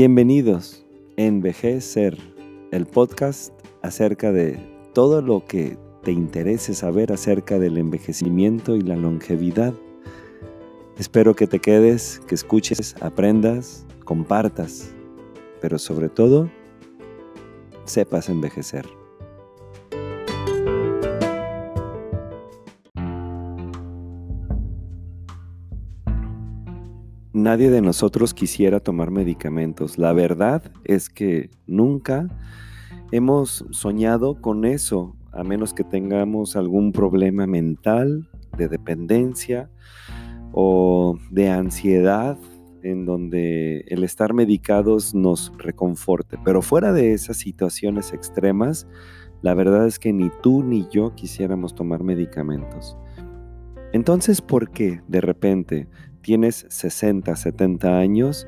Bienvenidos Envejecer, el podcast acerca de todo lo que te interese saber acerca del envejecimiento y la longevidad. Espero que te quedes, que escuches, aprendas, compartas, pero sobre todo, sepas envejecer. Nadie de nosotros quisiera tomar medicamentos. La verdad es que nunca hemos soñado con eso, a menos que tengamos algún problema mental, de dependencia o de ansiedad, en donde el estar medicados nos reconforte. Pero fuera de esas situaciones extremas, la verdad es que ni tú ni yo quisiéramos tomar medicamentos. Entonces, ¿por qué de repente tienes 60, 70 años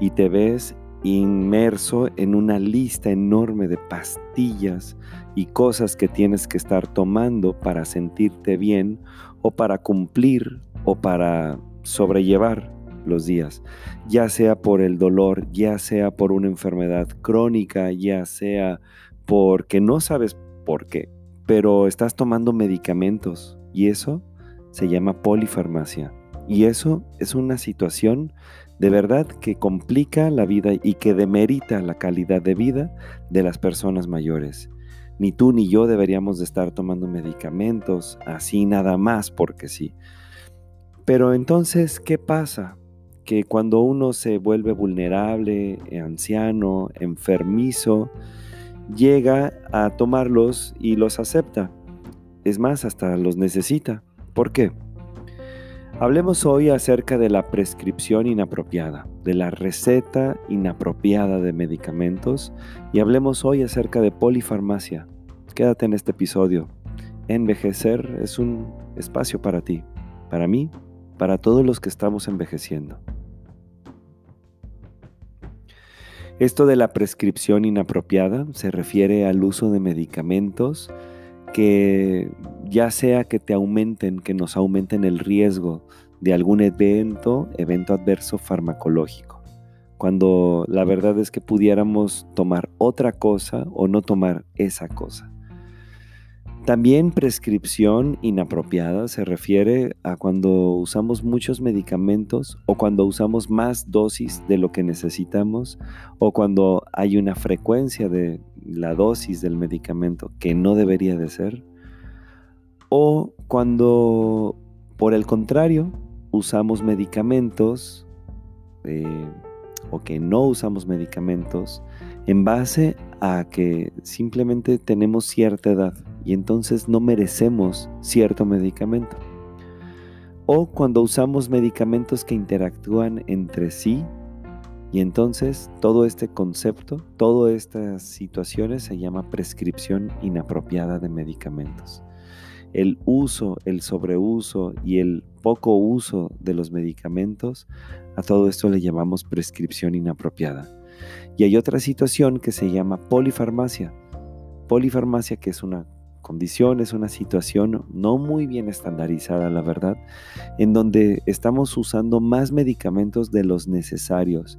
y te ves inmerso en una lista enorme de pastillas y cosas que tienes que estar tomando para sentirte bien o para cumplir o para sobrellevar los días, ya sea por el dolor, ya sea por una enfermedad crónica, ya sea porque no sabes por qué, pero estás tomando medicamentos y eso se llama polifarmacia. Y eso es una situación de verdad que complica la vida y que demerita la calidad de vida de las personas mayores. Ni tú ni yo deberíamos de estar tomando medicamentos así nada más porque sí. Pero entonces, ¿qué pasa? Que cuando uno se vuelve vulnerable, anciano, enfermizo, llega a tomarlos y los acepta. Es más, hasta los necesita. ¿Por qué? Hablemos hoy acerca de la prescripción inapropiada, de la receta inapropiada de medicamentos y hablemos hoy acerca de polifarmacia. Quédate en este episodio. Envejecer es un espacio para ti, para mí, para todos los que estamos envejeciendo. Esto de la prescripción inapropiada se refiere al uso de medicamentos que ya sea que te aumenten, que nos aumenten el riesgo de algún evento, evento adverso farmacológico. Cuando la verdad es que pudiéramos tomar otra cosa o no tomar esa cosa. También prescripción inapropiada se refiere a cuando usamos muchos medicamentos o cuando usamos más dosis de lo que necesitamos o cuando hay una frecuencia de la dosis del medicamento que no debería de ser o cuando por el contrario usamos medicamentos eh, o que no usamos medicamentos en base a que simplemente tenemos cierta edad y entonces no merecemos cierto medicamento. O cuando usamos medicamentos que interactúan entre sí y entonces todo este concepto, todas estas situaciones se llama prescripción inapropiada de medicamentos. El uso, el sobreuso y el poco uso de los medicamentos, a todo esto le llamamos prescripción inapropiada. Y hay otra situación que se llama polifarmacia. Polifarmacia que es una condición, es una situación no muy bien estandarizada, la verdad, en donde estamos usando más medicamentos de los necesarios,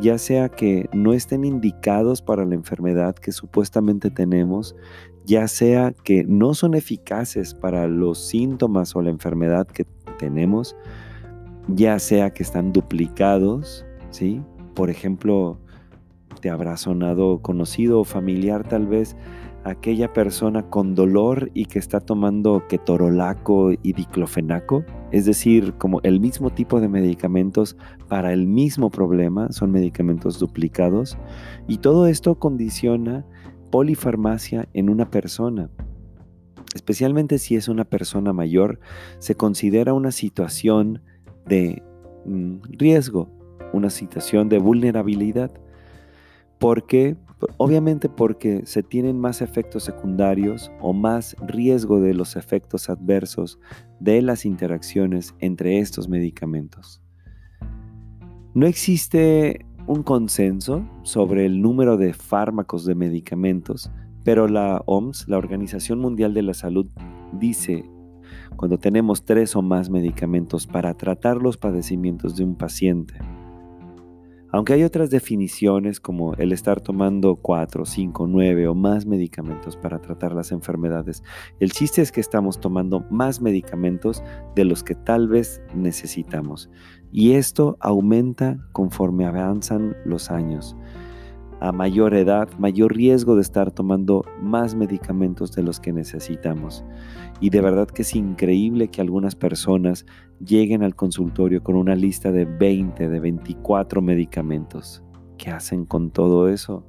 ya sea que no estén indicados para la enfermedad que supuestamente tenemos, ya sea que no son eficaces para los síntomas o la enfermedad que tenemos, ya sea que están duplicados, ¿sí? Por ejemplo, te habrá sonado conocido o familiar tal vez aquella persona con dolor y que está tomando ketorolaco y diclofenaco, es decir, como el mismo tipo de medicamentos para el mismo problema, son medicamentos duplicados, y todo esto condiciona polifarmacia en una persona. Especialmente si es una persona mayor, se considera una situación de mm, riesgo, una situación de vulnerabilidad. porque Obviamente porque se tienen más efectos secundarios o más riesgo de los efectos adversos de las interacciones entre estos medicamentos. No existe un consenso sobre el número de fármacos de medicamentos, pero la OMS, la Organización Mundial de la Salud, dice cuando tenemos tres o más medicamentos para tratar los padecimientos de un paciente. Aunque hay otras definiciones como el estar tomando 4, 5, 9 o más medicamentos para tratar las enfermedades, el chiste es que estamos tomando más medicamentos de los que tal vez necesitamos. Y esto aumenta conforme avanzan los años. A mayor edad, mayor riesgo de estar tomando más medicamentos de los que necesitamos. Y de verdad que es increíble que algunas personas lleguen al consultorio con una lista de 20, de 24 medicamentos. ¿Qué hacen con todo eso?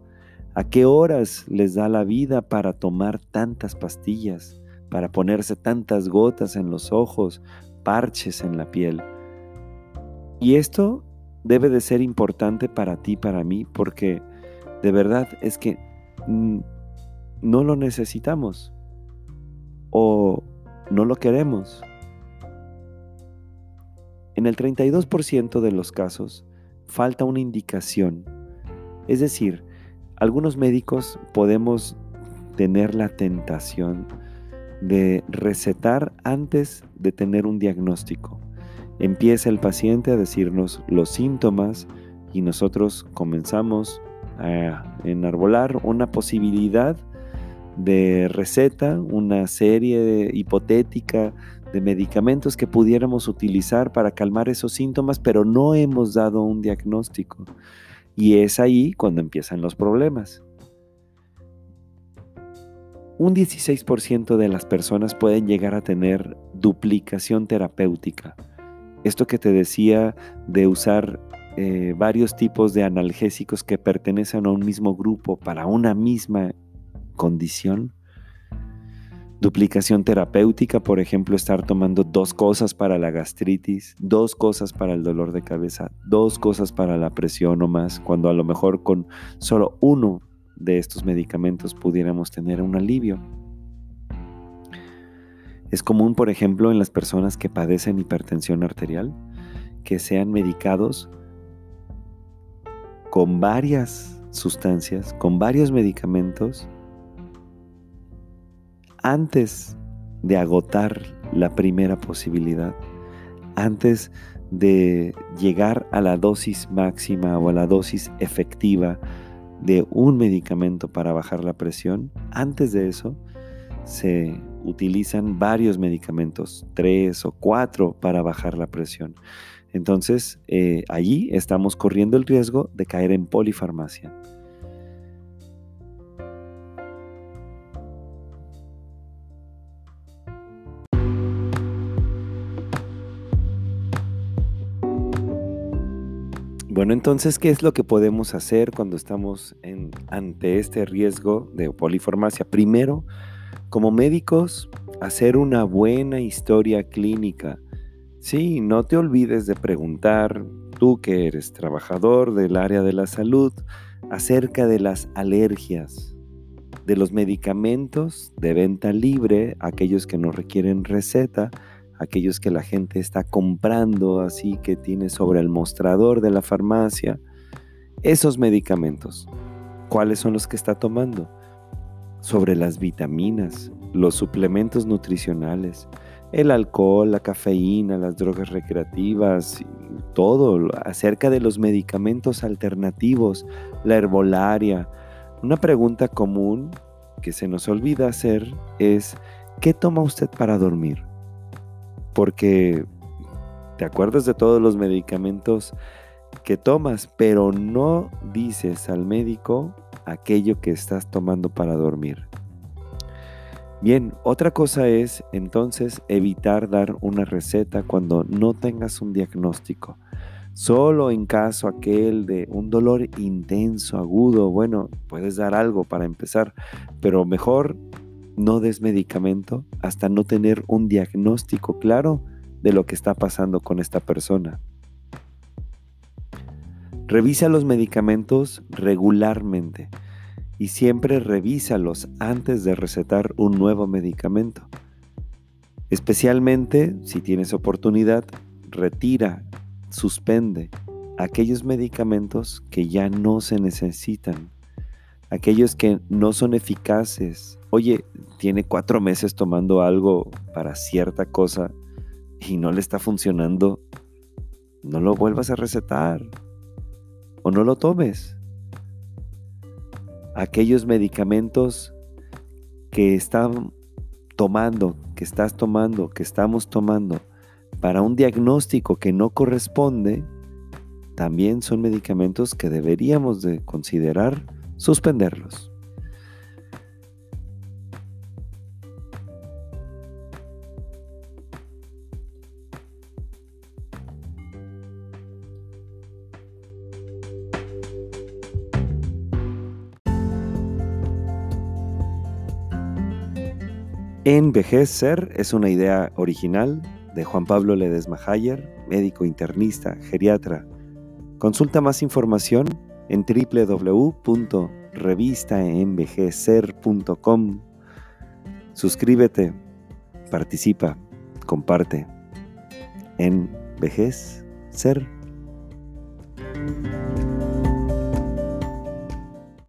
¿A qué horas les da la vida para tomar tantas pastillas, para ponerse tantas gotas en los ojos, parches en la piel? Y esto debe de ser importante para ti, para mí, porque de verdad es que no lo necesitamos o no lo queremos. En el 32% de los casos falta una indicación. Es decir, algunos médicos podemos tener la tentación de recetar antes de tener un diagnóstico. Empieza el paciente a decirnos los síntomas y nosotros comenzamos a enarbolar una posibilidad de receta, una serie hipotética de medicamentos que pudiéramos utilizar para calmar esos síntomas, pero no hemos dado un diagnóstico. Y es ahí cuando empiezan los problemas. Un 16% de las personas pueden llegar a tener duplicación terapéutica. Esto que te decía de usar eh, varios tipos de analgésicos que pertenecen a un mismo grupo para una misma condición. Duplicación terapéutica, por ejemplo, estar tomando dos cosas para la gastritis, dos cosas para el dolor de cabeza, dos cosas para la presión o más, cuando a lo mejor con solo uno de estos medicamentos pudiéramos tener un alivio. Es común, por ejemplo, en las personas que padecen hipertensión arterial, que sean medicados con varias sustancias, con varios medicamentos antes de agotar la primera posibilidad, antes de llegar a la dosis máxima o a la dosis efectiva de un medicamento para bajar la presión, antes de eso se utilizan varios medicamentos, tres o cuatro para bajar la presión. Entonces, eh, allí estamos corriendo el riesgo de caer en polifarmacia. Bueno, entonces, ¿qué es lo que podemos hacer cuando estamos ante este riesgo de polifarmacia? Primero, como médicos, hacer una buena historia clínica. Sí, no te olvides de preguntar, tú que eres trabajador del área de la salud, acerca de las alergias, de los medicamentos de venta libre, aquellos que no requieren receta, aquellos que la gente está comprando así que tiene sobre el mostrador de la farmacia, esos medicamentos, ¿cuáles son los que está tomando? Sobre las vitaminas, los suplementos nutricionales, el alcohol, la cafeína, las drogas recreativas, todo acerca de los medicamentos alternativos, la herbolaria. Una pregunta común que se nos olvida hacer es, ¿qué toma usted para dormir? porque te acuerdas de todos los medicamentos que tomas, pero no dices al médico aquello que estás tomando para dormir. Bien, otra cosa es entonces evitar dar una receta cuando no tengas un diagnóstico. Solo en caso aquel de un dolor intenso, agudo, bueno, puedes dar algo para empezar, pero mejor no des medicamento hasta no tener un diagnóstico claro de lo que está pasando con esta persona. Revisa los medicamentos regularmente y siempre revísalos antes de recetar un nuevo medicamento. Especialmente si tienes oportunidad, retira, suspende aquellos medicamentos que ya no se necesitan, aquellos que no son eficaces oye, tiene cuatro meses tomando algo para cierta cosa y no le está funcionando, no lo vuelvas a recetar. o no lo tomes. Aquellos medicamentos que están tomando, que estás tomando, que estamos tomando para un diagnóstico que no corresponde, también son medicamentos que deberíamos de considerar suspenderlos. Envejecer es una idea original de Juan Pablo Ledesma Hayer, médico internista, geriatra. Consulta más información en www.revistaenvejecer.com. Suscríbete, participa, comparte. En Ser.